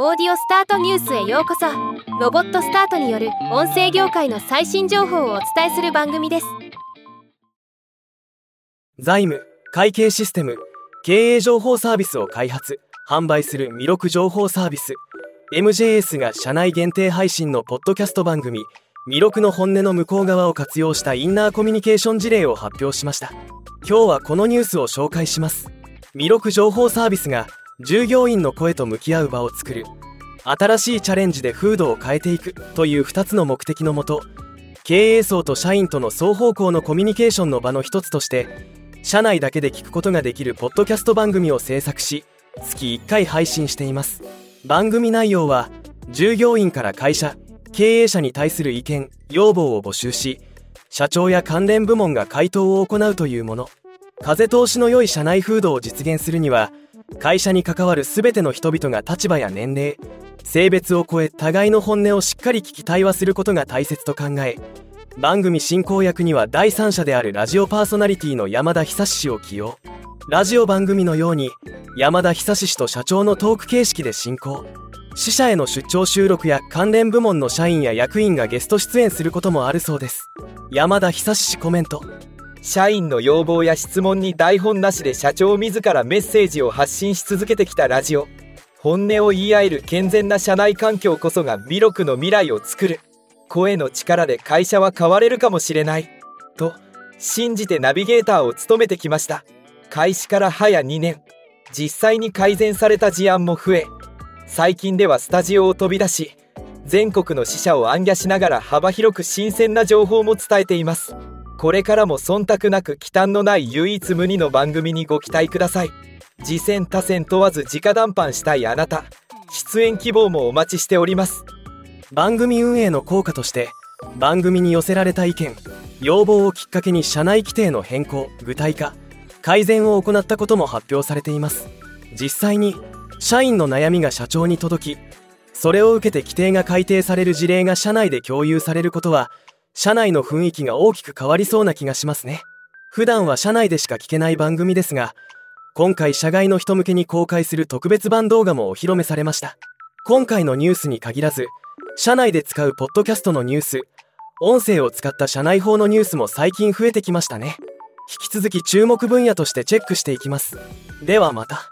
オーディオスタートニュースへようこそ。ロボットスタートによる音声業界の最新情報をお伝えする番組です。財務会計システム経営情報サービスを開発販売する魅力情報サービス。MJS が社内限定配信のポッドキャスト番組魅力の本音の向こう側を活用したインナーコミュニケーション事例を発表しました。今日はこのニュースを紹介します。魅力情報サービスが従業員の声と向き合う場を作る。新しいチャレンジで風土を変えていく。という2つの目的のもと経営層と社員との双方向のコミュニケーションの場の一つとして社内だけで聞くことができるポッドキャスト番組を制作し月1回配信しています。番組内容は従業員から会社経営者に対する意見要望を募集し社長や関連部門が回答を行うというもの。風通しの良い社内風土を実現するには会社に関わる全ての人々が立場や年齢性別を超え互いの本音をしっかり聞き対話することが大切と考え番組進行役には第三者であるラジオパーソナリティの山田久志氏を起用。ラジオ番組のように山田久志氏と社長のトーク形式で進行。支社への出張収録や関連部門の社員や役員がゲスト出演することもあるそうです。山田久志氏コメント。社員の要望や質問に台本なしで社長自らメッセージを発信し続けてきたラジオ。本音を言い合える健全な社内環境こそが魅力の未来を作る。声の力で会社は変われるかもしれない。と信じてナビゲーターを務めてきました。開始から早2年。実際に改善された事案も増え。最近ではスタジオを飛び出し全国の支社を暗夜しながら幅広く新鮮な情報も伝えています。これからも忖度なく忌憚のない唯一無二の番組にご期待ください。次戦他戦問わず直談判したいあなた。出演希望もお待ちしております。番組運営の効果として番組に寄せられた意見要望をきっかけに社内規定の変更具体化改善を行ったことも発表されています。実際に社員の悩みが社長に届きそれを受けて規定が改定される事例が社内で共有されることは社内の雰囲気が大きく変わりそうな気がしますね。普段は社内でしか聞けない番組ですが今回社外の人向けに公開する特別版動画もお披露目されました。今回のニュースに限らず社内で使うポッドキャストのニュース音声を使った社内法のニュースも最近増えてきましたね。引き続き注目分野としてチェックしていきます。ではまた。